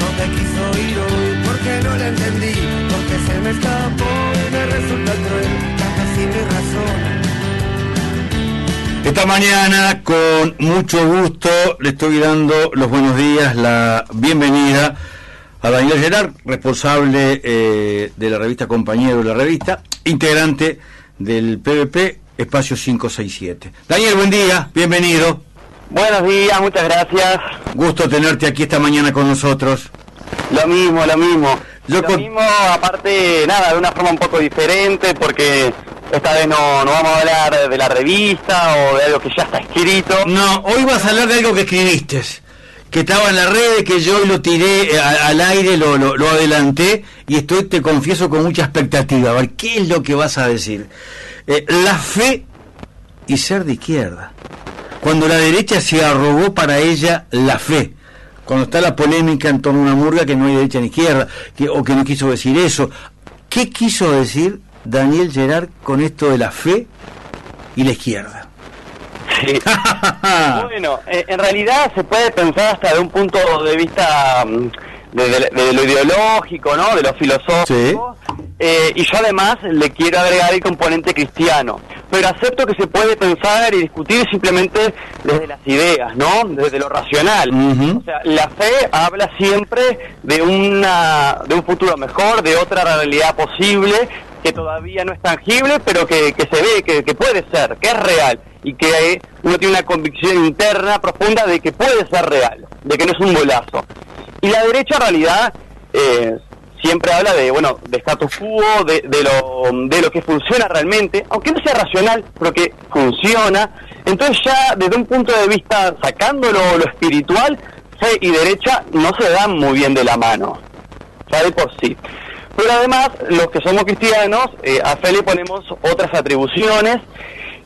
donde quiso hoy, porque no la entendí, porque se me escapó y me resulta casi mi razón. Esta mañana, con mucho gusto, le estoy dando los buenos días, la bienvenida a Daniel Gerard, responsable eh, de la revista Compañero de la Revista, integrante del PVP Espacio 567. Daniel, buen día, bienvenido. Buenos días, muchas gracias. Gusto tenerte aquí esta mañana con nosotros. Lo mismo, lo mismo. Yo lo con- mismo, aparte, nada, de una forma un poco diferente, porque esta vez no, no vamos a hablar de la revista o de algo que ya está escrito. No, hoy vas a hablar de algo que escribiste, que estaba en la red, que yo lo tiré eh, a- al aire, lo, lo, lo adelanté y estoy, te confieso, con mucha expectativa. A ver, ¿qué es lo que vas a decir? Eh, la fe y ser de izquierda. Cuando la derecha se arrogó para ella la fe. Cuando está la polémica en torno a una murga que no hay derecha ni izquierda, que, o que no quiso decir eso. ¿Qué quiso decir Daniel Gerard con esto de la fe y la izquierda? Sí. Bueno, eh, en realidad se puede pensar hasta de un punto de vista mm, de, de- de lo ideológico, ¿no? De lo filosófico. Eh, y yo además le quiero agregar el componente cristiano. Pero acepto que se puede pensar y discutir simplemente desde las ideas, ¿no? Desde lo racional. O sea, la fe habla siempre de una de un futuro mejor, de otra realidad posible que todavía no es tangible, pero que, que se ve, que, que puede ser, que es real y que uno tiene una convicción interna profunda de que puede ser real, de que no es un golazo. Y la derecha en realidad eh, siempre habla de, bueno, de status quo, de, de lo, de lo que funciona realmente, aunque no sea racional, pero que funciona. Entonces ya desde un punto de vista, sacándolo lo espiritual, fe y derecha no se dan muy bien de la mano, ya de por sí. Pero además, los que somos cristianos, eh, a fe le ponemos otras atribuciones.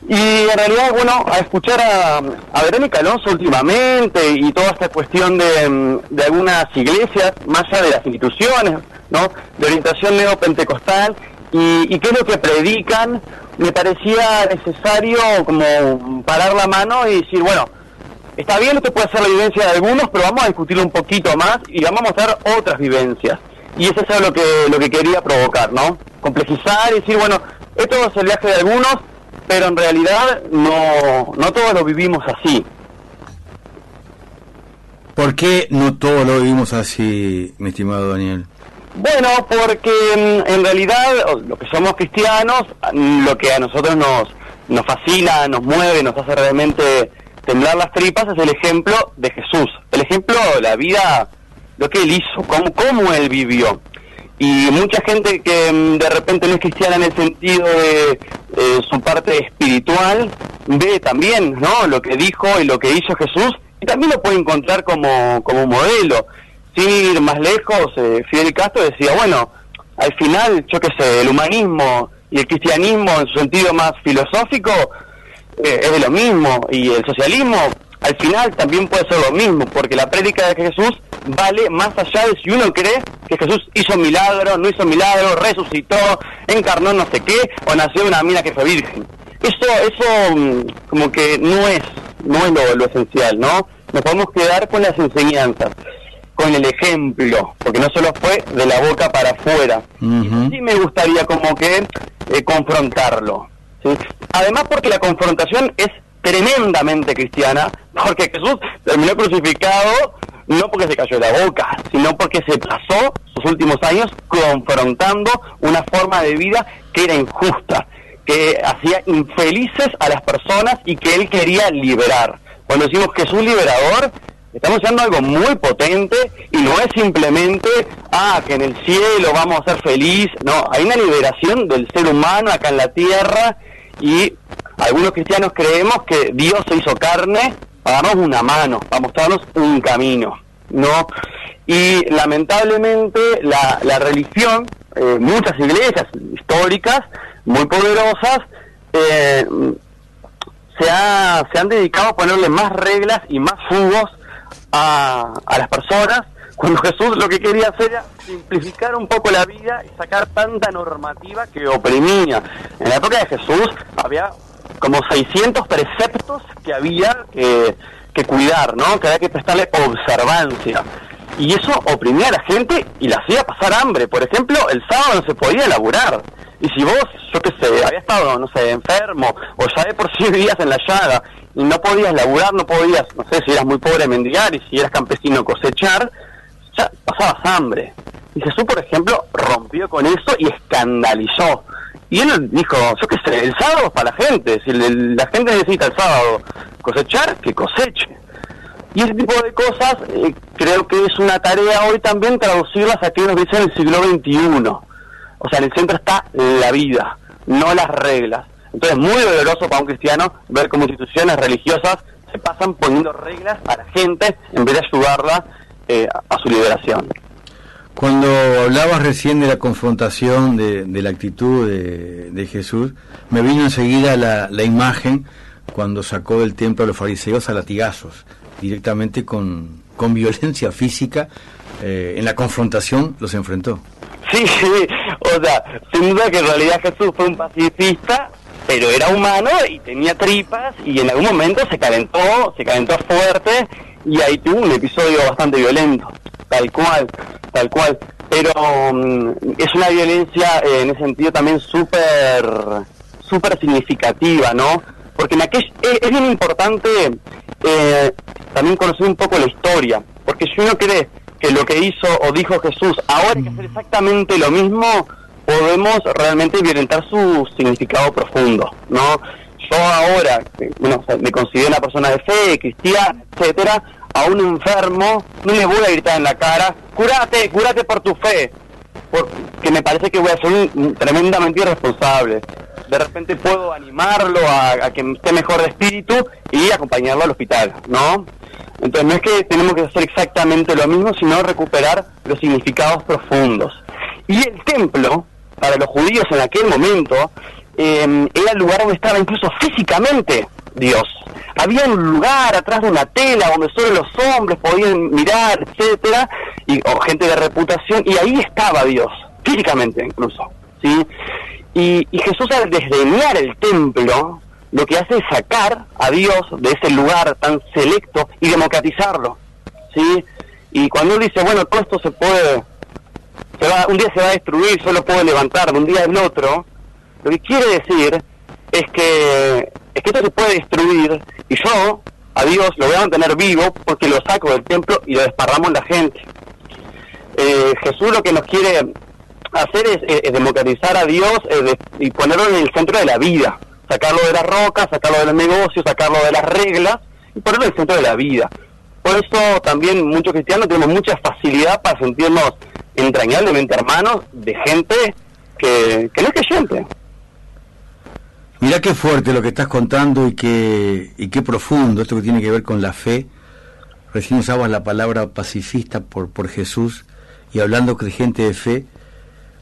Y en realidad, bueno, a escuchar a, a Verónica Alonso últimamente y toda esta cuestión de, mm, de algunas iglesias, más allá de las instituciones, ¿no? De orientación neopentecostal y, y qué es lo que predican, me parecía necesario como parar la mano y decir, bueno, está bien, esto puede ser la vivencia de algunos, pero vamos a discutirlo un poquito más y vamos a mostrar otras vivencias. Y eso es lo que, lo que quería provocar, ¿no? Complejizar y decir, bueno, esto es el viaje de algunos, pero en realidad no, no todos lo vivimos así. ¿Por qué no todos lo vivimos así, mi estimado Daniel? Bueno, porque mm, en realidad o- lo que somos cristianos, mm, lo que a nosotros nos, nos fascina, nos mueve, nos hace realmente temblar las tripas es el ejemplo de Jesús. El ejemplo, la vida, lo que él hizo, cómo, cómo él vivió. Y mucha gente que mm, de repente no es cristiana en el sentido de eh, su parte espiritual, ve también ¿no? lo que dijo y lo que hizo Jesús, y también lo puede encontrar como, como modelo. Sin ir más lejos, eh, Fidel Castro decía, bueno, al final, yo qué sé, el humanismo y el cristianismo en su sentido más filosófico eh, es de lo mismo, y el socialismo al final también puede ser lo mismo, porque la prédica de Jesús vale más allá de si uno cree que Jesús hizo milagro, no hizo milagro, resucitó, encarnó no sé qué, o nació de una mina que fue virgen. Eso, eso mm, como que no es, no es lo, lo esencial, ¿no? Nos podemos quedar con las enseñanzas, con el ejemplo, porque no solo fue de la boca para afuera. Sí me gustaría como que eh, confrontarlo. ¿sí? Además porque la confrontación es tremendamente cristiana, porque Jesús terminó crucificado no porque se cayó la boca, sino porque se pasó sus últimos años confrontando una forma de vida que era injusta, que hacía infelices a las personas y que él quería liberar. Cuando decimos Jesús liberador, Estamos haciendo algo muy potente y no es simplemente, ah, que en el cielo vamos a ser feliz. No, hay una liberación del ser humano acá en la tierra y algunos cristianos creemos que Dios se hizo carne para darnos una mano, para mostrarnos un camino, ¿no? Y lamentablemente la, la religión, eh, muchas iglesias históricas, muy poderosas, eh, se, ha- se han dedicado a ponerle más reglas y más jugos a, a las personas, cuando Jesús lo que quería hacer era simplificar un poco la vida y sacar tanta normativa que oprimía. En la época de Jesús había como 600 preceptos que había que, cuidar, ¿no? Que había que prestarle observancia. y eso oprimía a la gente y la hacía pasar hambre. Por ejemplo, el sábado no se podía laburar. Y si vos, yo qué sé, había estado, no sé, enfermo, o ya de por sí vivías en la llaga, y no podías laburar, no podías, no sé, si eras muy pobre mendigar, y si eras campesino cosechar, ya pasabas hambre. Y Jesús, por ejemplo, rompió con eso y escandalizó. Y él dijo, yo qué sé, el sábado es para la gente, si la gente necesita el sábado cosechar, que coseche. Y ese tipo de cosas eh, creo que es una tarea hoy también traducirlas a que nos dicen el siglo XXI. O sea, en el centro está la vida, no las reglas. Entonces es muy doloroso para un cristiano ver cómo instituciones religiosas se pasan poniendo reglas a la gente en vez de ayudarla eh, a su liberación. Cuando hablabas recién de la confrontación de, la actitud de, Jesús, me vino enseguida la, imagen cuando sacó del templo a los fariseos a latigazos directamente con, con violencia física, eh, en la confrontación los enfrentó. Sí, sí, o sea, sin duda que en realidad Jesús fue un pacifista, pero era humano y tenía tripas y en algún momento se calentó, se calentó fuerte y ahí tuvo un episodio bastante violento, tal cual, tal cual. Pero mm, es una violencia eh, en ese sentido también súper, súper significativa, ¿no? Porque en aquel, es, es bien importante eh, también conocer un poco la historia, porque si uno cree que lo que hizo o dijo Jesús ahora hay que hacer exactamente lo mismo, podemos realmente violentar su significado profundo, ¿no? Yo ahora, bueno, me considero una persona de fe, cristiana, etcétera, a un enfermo no le voy a gritar en la cara, curate, curate por tu fe, porque me parece que voy a ser un, tremendamente irresponsable de repente puedo animarlo a, que esté mejor de espíritu y acompañarlo al hospital, ¿no? Entonces no es que tenemos que hacer exactamente lo mismo, sino recuperar los significados profundos. Y el templo, para los judíos en aquel momento, em, era el lugar donde estaba incluso físicamente Dios. Había un lugar atrás de una tela donde solo los hombres podían mirar, etcétera, y, o gente de reputación, y ahí estaba Dios, físicamente incluso, ¿sí? Y, Jesús al desdeñar el templo, lo que hace es sacar a Dios de ese lugar tan selecto y democratizarlo. ¿sí? Y cuando él dice, bueno, todo esto se puede, se va, un día se va a destruir, solo puedo levantar un día al otro, lo que quiere decir es que, es que esto se puede destruir y yo a Dios lo voy a mantener vivo porque lo saco del templo y lo desparramos en la gente. Eh, Jesús lo que nos quiere hacer es, democratizar a Dios eh, y ponerlo en el centro de la vida, sacarlo de la roca, sacarlo de los negocios, sacarlo de las reglas y ponerlo en el centro de la vida. Por eso también muchos cristianos tenemos mucha facilidad para sentirnos entrañablemente hermanos de gente que, que no es creyente. Mira qué fuerte lo que estás contando y qué, y qué profundo esto que tiene que ver con la fe. Recién usabas la palabra pacifista por, por Jesús y hablando de gente de fe,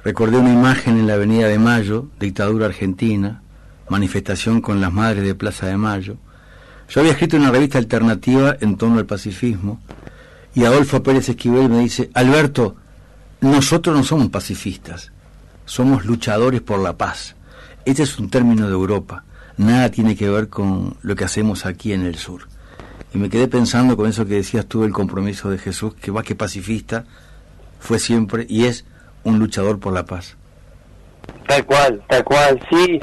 Recordé una imagen en la Avenida de Mayo, dictadura argentina, manifestación con las madres de Plaza de Mayo. Yo había escrito una revista alternativa en torno al pacifismo y Adolfo Pérez Esquivel me dice, Alberto, nosotros no somos pacifistas, somos luchadores por la paz. Este es un término de Europa, nada tiene que ver con lo que hacemos aquí en el sur. Y me quedé pensando con eso que decías tú, el compromiso de Jesús, que más que pacifista, fue siempre y es un luchador por la paz. Tal cual, tal cual, sí.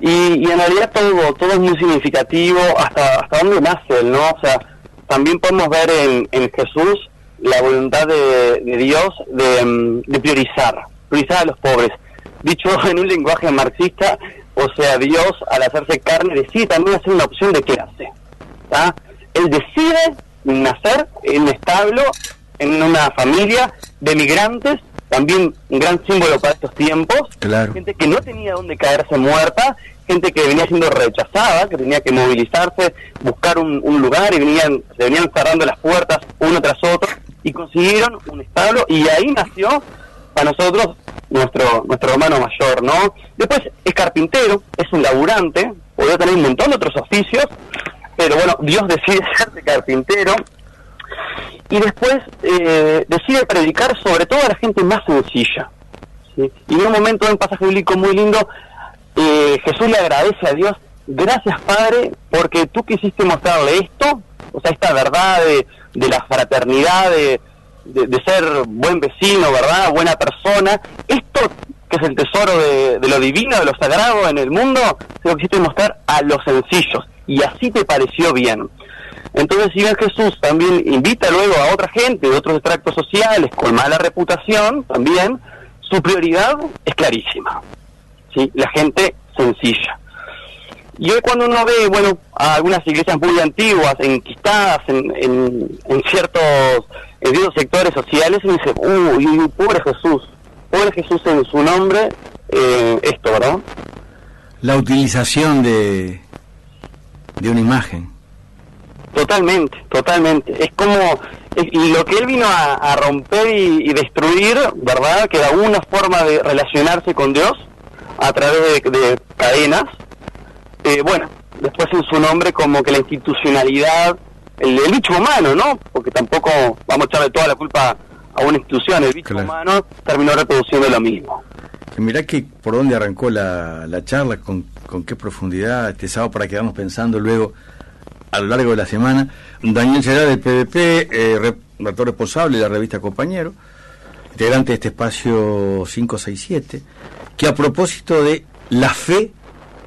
Y, en realidad todo, todo es muy significativo, hasta, hasta dónde nace él, ¿no? O sea, también podemos ver en, en Jesús la voluntad de, Dios de, de, priorizar, priorizar a los pobres. Dicho en un lenguaje marxista, o sea, Dios al hacerse carne decide también hacer una opción de clase. ¿está? Él decide nacer en un establo, en una familia de migrantes también un gran símbolo para estos tiempos. Gente que no tenía dónde caerse muerta, gente que venía siendo rechazada, que tenía que movilizarse, buscar un, lugar y venían, se venían cerrando las puertas uno tras otro y consiguieron un establo y ahí nació para nosotros nuestro nuestro hermano mayor, ¿no? Después es carpintero, es un laburante, podría tener un montón de otros oficios, pero bueno, Dios decide ser carpintero y después eh, decide predicar sobre todo a la gente más sencilla. Y en un momento, en un pasaje bíblico muy lindo, eh, Jesús le agradece a Dios, gracias Padre, porque tú quisiste mostrarle esto, o sea, esta verdad de, la fraternidad, de, de, ser buen vecino, ¿verdad? Buena persona. Esto que es el tesoro de, lo divino, de lo sagrado en el mundo, se lo quisiste mostrar a los sencillos. Y así te pareció bien. Entonces, si bien Jesús también invita luego a otra gente de otros extractos sociales con mala reputación, también, su prioridad es clarísima. ¿sí? La gente sencilla. Y hoy cuando uno ve, bueno, a algunas iglesias muy antiguas, enquistadas en, en, ciertos, en ciertos sectores sociales, y dice, uy, pobre Jesús, pobre Jesús en su nombre, eh, esto, ¿verdad? La utilización de, de una imagen. Totalmente, totalmente. Es como y lo que él vino a, romper y, destruir, ¿verdad? Que era una forma de relacionarse con Dios a través de cadenas, eh, bueno, después en su nombre como que la institucionalidad, el, bicho humano, ¿no? Porque tampoco vamos a echarle toda la culpa a una institución, el bicho humano terminó reproduciendo lo mismo. Mirá que por dónde arrancó la, charla, con, con qué profundidad, este sábado para quedarnos pensando luego a lo largo de la semana. Daniel Gerard del PDP, eh, redactor responsable de la revista Compañero, integrante de este espacio 567, que a propósito de la fe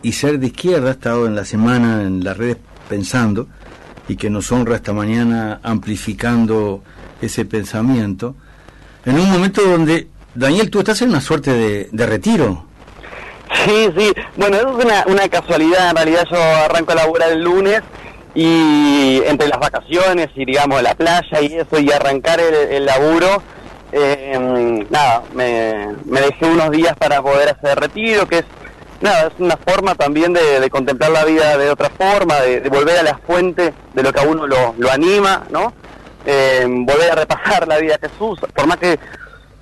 y ser de izquierda, ha estado en la semana en las redes pensando y que nos honra esta mañana amplificando ese pensamiento, en un momento donde, Daniel, tú estás en una suerte de, retiro. Sí, sí, bueno, eso es una, una casualidad, en realidad yo arranco a laburar el lunes y entre las vacaciones y digamos la playa y eso y arrancar el, laburo, eh, nada, me, me dejé unos días para poder hacer retiro, que es nada, es una forma también de, contemplar la vida de otra forma, de, volver a la fuente de lo que a uno lo, anima, ¿no? Eh, volver a repasar la vida de Jesús, por más que,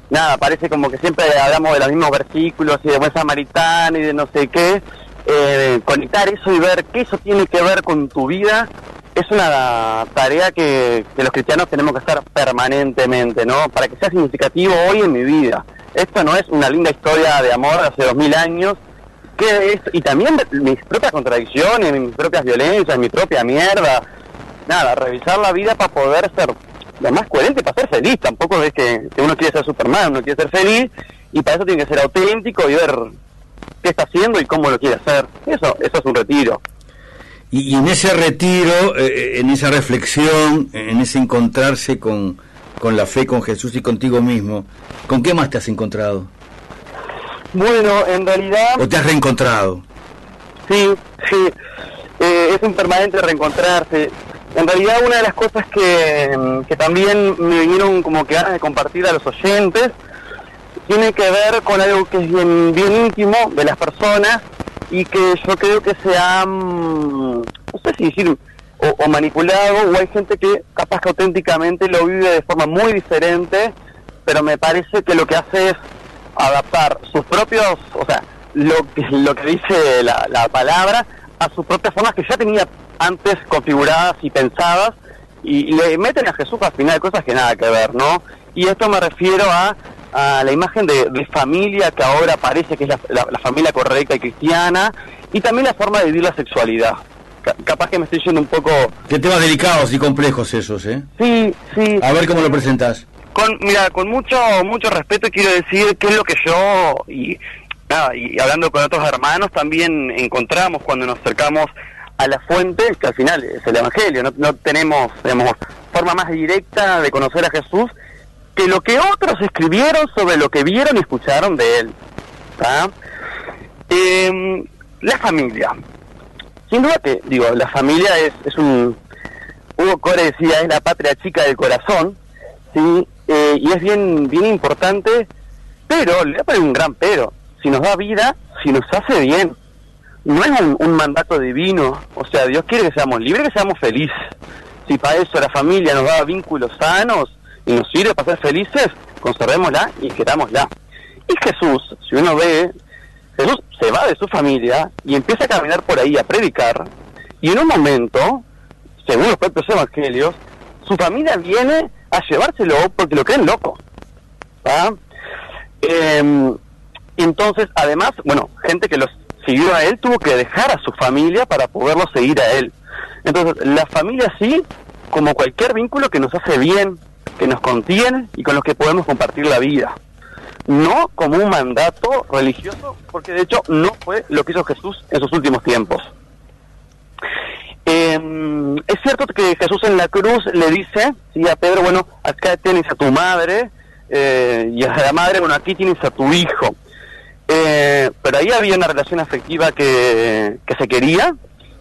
nada, parece como que siempre hablamos de los mismos versículos y de buen samaritano y de no sé qué, eh, conectar eso y ver qué eso tiene que ver con tu vida es una tarea que, que, los cristianos tenemos que hacer permanentemente, ¿no? Para que sea significativo hoy en mi vida. Esto no es una linda historia de amor hace dos mil años, es, y también mis propias contradicciones, mis propias violencias, mi propia mierda. Nada, revisar la vida para poder ser lo más coherente, para ser feliz. Tampoco es que, uno quiere ser Superman, uno quiere ser feliz y para eso tiene que ser auténtico y ver qué está haciendo y cómo lo quiere hacer. Eso, eso es un retiro. Y, en ese retiro, eh, eh, en esa reflexión, en ese encontrarse con, con la fe, con Jesús y contigo mismo, ¿con qué más te has encontrado? Bueno, en realidad... ¿O te has reencontrado? Sí, sí. Eh, es un permanente reencontrarse. En realidad una de las cosas que, que también me vinieron como que ganas de compartir a los oyentes tiene que ver con algo que es bien, bien íntimo de las personas y que yo creo que se han, no sé si decir, o, o, manipulado, o hay gente que capaz que auténticamente lo vive de forma muy diferente, pero me parece que lo que hace es adaptar sus propios, o sea, lo que, lo que dice la, palabra a sus propias formas que ya tenía antes configuradas y pensadas y, le meten a Jesús al final cosas que nada que ver, ¿no? Y esto me refiero a, a la imagen de, familia que ahora parece que es la, familia correcta y cristiana y también la forma de vivir la sexualidad. capaz que me estoy yendo un poco... Qué temas delicados y complejos esos, ¿eh? Sí, sí. A ver cómo lo presentas. Con, mira, con mucho mucho respeto quiero decir qué es lo que yo y nada, y hablando con otros hermanos también encontramos cuando nos acercamos a la fuente, que al final es el Evangelio, no, no tenemos, tenemos forma más directa de conocer a Jesús que lo que otros escribieron sobre lo que vieron y escucharon de él. Eh, la familia. Sin duda que, digo, la familia es, es un... Hugo Core decía, es la patria chica del corazón, ¿sí? Eh, y es bien, bien importante, pero, le voy a poner un gran pero, si nos da vida, si nos hace bien, no es un, mandato divino, o sea, Dios quiere que seamos libres, que seamos felices. Si para eso la familia nos da vínculos sanos y nos sirve para ser felices, conservémosla y querámosla. Y Jesús, si uno ve, Jesús se va de su familia y empieza a caminar por ahí a predicar, y en un momento, según los propios evangelios, su familia viene a llevárselo porque lo creen loco. Eh, entonces, además, bueno, gente que los siguió a él tuvo que dejar a su familia para poderlo seguir a él. Entonces, la familia sí, como cualquier vínculo que nos hace bien, que nos contienen y con los que podemos compartir la vida. No como un mandato religioso, porque de hecho no fue lo que hizo Jesús en sus últimos tiempos. Cierto que Jesús en la cruz le dice a Pedro, bueno, acá tienes a tu madre, eh, y a la madre, bueno, aquí tienes a tu hijo. Eh, pero ahí había una relación afectiva que, que se quería,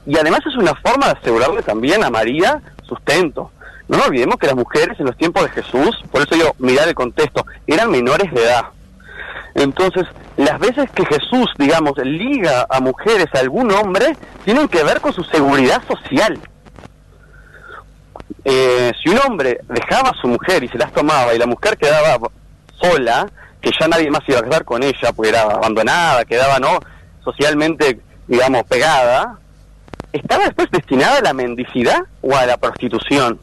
y además es una forma de asegurarle también a María sustento. No nos olvidemos que las mujeres en los tiempos de Jesús, por eso yo mirar el contexto, eran menores de edad. Entonces, las veces que Jesús, digamos, liga a mujeres a algún hombre, tienen que ver con su seguridad social. Eh, si un hombre dejaba a su mujer y se las tomaba y la mujer quedaba sola, que ya nadie más iba a casar con ella, pues era abandonada, quedaba no socialmente, digamos, pegada, estaba después destinada a la mendicidad o a la prostitución.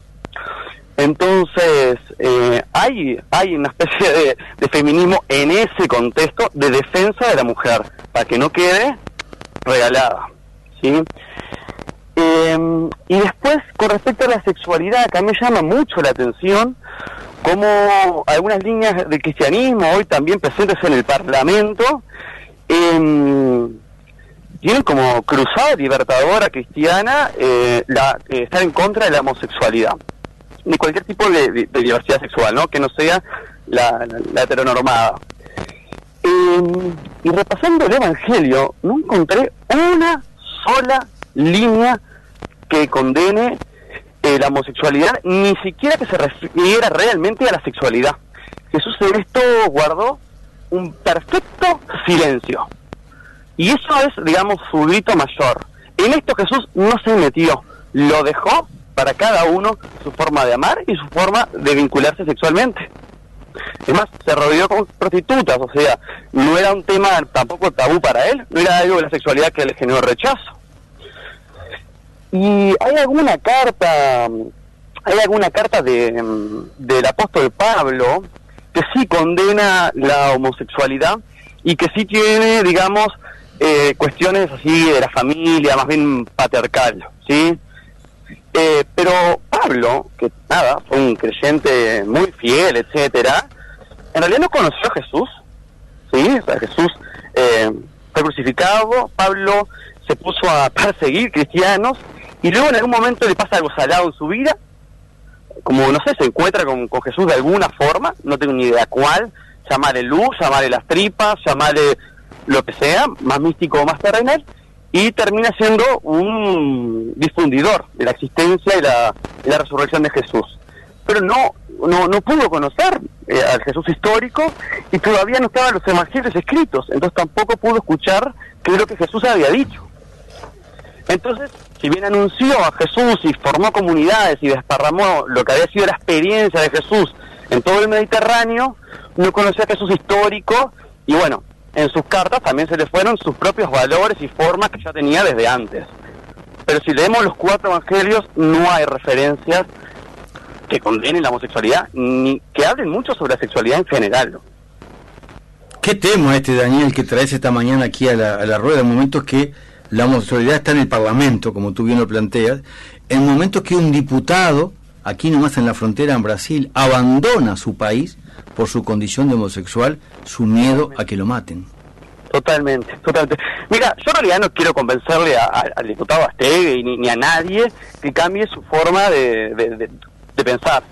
Entonces, eh, hay, hay una especie de, de, feminismo en ese contexto de defensa de la mujer, para que no quede regalada. ¿sí? Eh, y después, con respecto a la sexualidad, acá me llama mucho la atención cómo algunas líneas del cristianismo, hoy también presentes en el Parlamento, eh, tienen como cruzada libertadora cristiana eh, la, estar en contra de la homosexualidad ni cualquier tipo de, de, de, diversidad sexual, ¿no? Que no sea la, heteronormada. Eh, y repasando el Evangelio, no encontré una sola línea que condene eh, la homosexualidad, ni siquiera que se refiriera realmente a la sexualidad. Jesús en esto guardó un perfecto silencio. Y eso es, digamos, su grito mayor. En esto Jesús no se metió, lo dejó para cada uno su forma de amar y su forma de vincularse sexualmente. Es más, se rodeó con prostitutas, o sea, no era un tema tampoco tabú para él, no era algo de la sexualidad que le generó rechazo. Y hay alguna carta, hay alguna carta de, del apóstol Pablo que sí condena la homosexualidad y que sí tiene, digamos, eh, cuestiones así de la familia, más bien patriarcal, ¿sí? Eh, pero Pablo, que nada, fue un creyente muy fiel, etcétera, en realidad no conoció a Jesús, ¿sí? O sea, Jesús eh, fue crucificado, Pablo se puso a perseguir cristianos y luego en algún momento le pasa algo salado en su vida, como no sé, se encuentra con, con Jesús de alguna forma, no tengo ni idea cuál, llamarle luz, llamarle las tripas, llamarle lo que sea, más místico o más terrenal, y termina siendo un difundidor de la existencia y la, la resurrección de Jesús. Pero no, no, no pudo conocer eh, al Jesús histórico y todavía no estaban los evangelios escritos, entonces tampoco pudo escuchar qué es lo que Jesús había dicho. Entonces, si bien anunció a Jesús y formó comunidades y desparramó lo que había sido la experiencia de Jesús en todo el Mediterráneo, no conocía a Jesús histórico y bueno, en sus cartas también se le fueron sus propios valores y formas que ya tenía desde antes. Pero si leemos los cuatro evangelios, no hay referencias que condenen la homosexualidad, ni que hablen mucho sobre la sexualidad en general. ¿Qué tema este, Daniel, que traes esta mañana aquí a la, a la rueda? En momentos que la homosexualidad está en el Parlamento, como tú bien lo planteas, en momentos que un diputado, aquí nomás en la frontera en Brasil, abandona su país por su condición de homosexual, su miedo a que lo maten. Totalmente, totalmente. Mira, yo en realidad no quiero convencerle a, al diputado Astegue ni, ni, a nadie que cambie su forma de, de, pensar.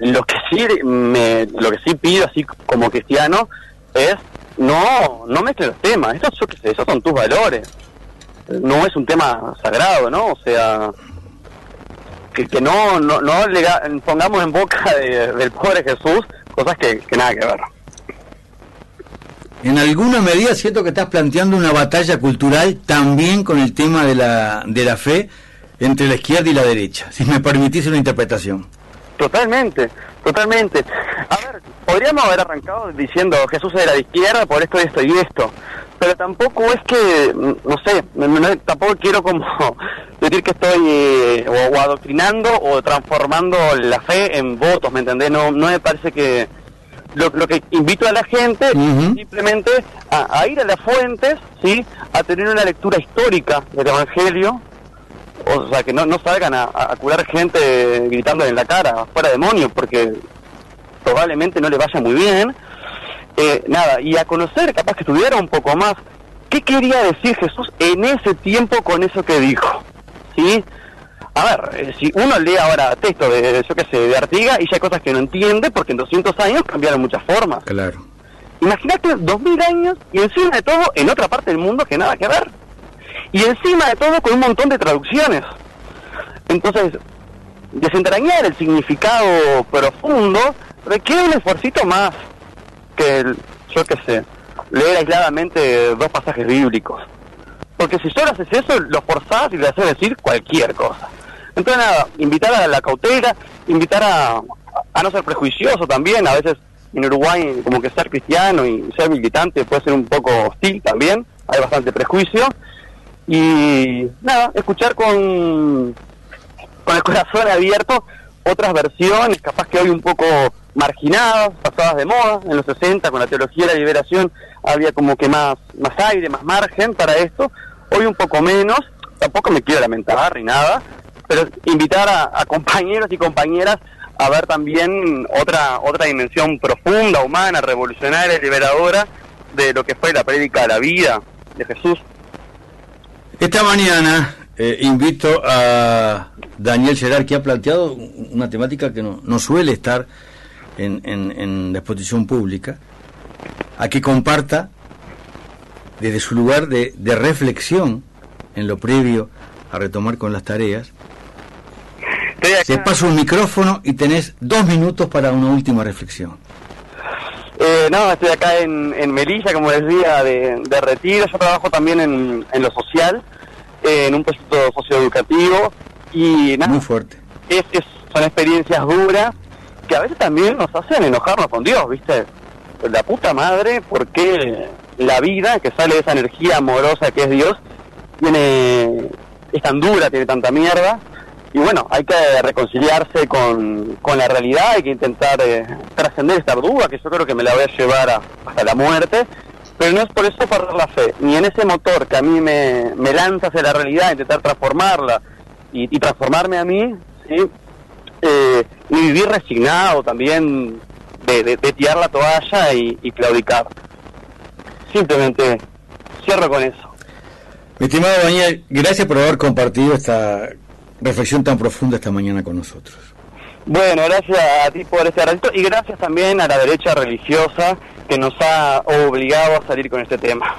Lo que sí me, lo que sí pido así como cristiano es no, no mezclen los temas. Esos, esos son tus valores. No es un tema sagrado, ¿no? O sea, que, que no, no, no le pongamos en boca de, del pobre Jesús cosas que, que nada que ver. En alguna medida siento que estás planteando una batalla cultural también con el tema de la, de la fe entre la izquierda y la derecha, si me permitís una interpretación. Totalmente, totalmente. A podríamos haber arrancado diciendo Jesús era de izquierda por esto y esto y esto, pero tampoco es que, no sé, no, tampoco quiero como decir que estoy eh, o, o, adoctrinando o transformando la fe en votos, ¿me entendés? No, no me parece que... Lo, lo que invito a la gente uh -huh. simplemente a, a, ir a las fuentes, ¿sí? A tener una lectura histórica del Evangelio, o sea, que no, no salgan a, a curar gente gritando en la cara, fuera demonios, porque probablemente no le vaya muy bien. Eh, nada, y a conocer, capaz que estudiara un poco más, qué quería decir Jesús en ese tiempo con eso que dijo. ¿Sí? A ver, eh, si uno lee ahora texto de, yo qué sé, de Artiga, y ya hay cosas que no entiende, porque en 200 años cambiaron muchas formas. Claro. Imagínate 2000 años y encima de todo en otra parte del mundo que nada que ver. Y encima de todo con un montón de traducciones. Entonces, desentrañar el significado profundo requiere un esfuerzo más que, el, yo qué sé, leer aisladamente dos pasajes bíblicos. Porque si solo haces eso, lo forzás y le haces decir cualquier cosa. Entonces, nada, invitar a la cautela, invitar a, a no ser prejuicioso también. A veces en Uruguay, como que ser cristiano y ser militante puede ser un poco hostil también. Hay bastante prejuicio. Y nada, escuchar con, con el corazón abierto otras versiones, capaz que hoy un poco marginadas, pasadas de moda, en los 60 con la teología de la liberación había como que más, más aire, más margen para esto, hoy un poco menos, tampoco me quiero lamentar ni nada, pero invitar a, compañeros y compañeras a ver también otra, otra dimensión profunda, humana, revolucionaria, liberadora de lo que fue la prédica de la vida de Jesús. Esta mañana eh, invito a Daniel Gerard, que ha planteado una temática que no, no suele estar en, en, la exposición pública, a que comparta desde su lugar de, de reflexión en lo previo a retomar con las tareas. Se pasa un micrófono y tenés dos minutos para una última reflexión. Eh, no, estoy acá en, en Melilla, como decía, de, de retiro. Yo trabajo también en, en lo social en un proyecto socioeducativo y nada. Muy fuerte. Es, son experiencias duras a veces también nos hacen enojarnos con Dios, ¿viste? La puta madre, porque la vida que sale de esa energía amorosa que es Dios tiene es tan dura, tiene tanta mierda. Y bueno, hay que reconciliarse con, con la realidad, hay que intentar eh, trascender esta duda, que yo creo que me la voy a llevar hasta la muerte, pero no es por eso perder la fe, ni en ese motor que a mí me, me lanza hacia la realidad, intentar transformarla y, transformarme a mí, ¿sí? Eh, ni vivir resignado también de, de, tirar la toalla y, y, claudicar. Simplemente cierro con eso. Mi estimado Daniel, gracias por haber compartido esta reflexión tan profunda esta mañana con nosotros. Bueno, gracias a ti por este ratito y gracias también a la derecha religiosa que nos ha obligado a salir con este tema.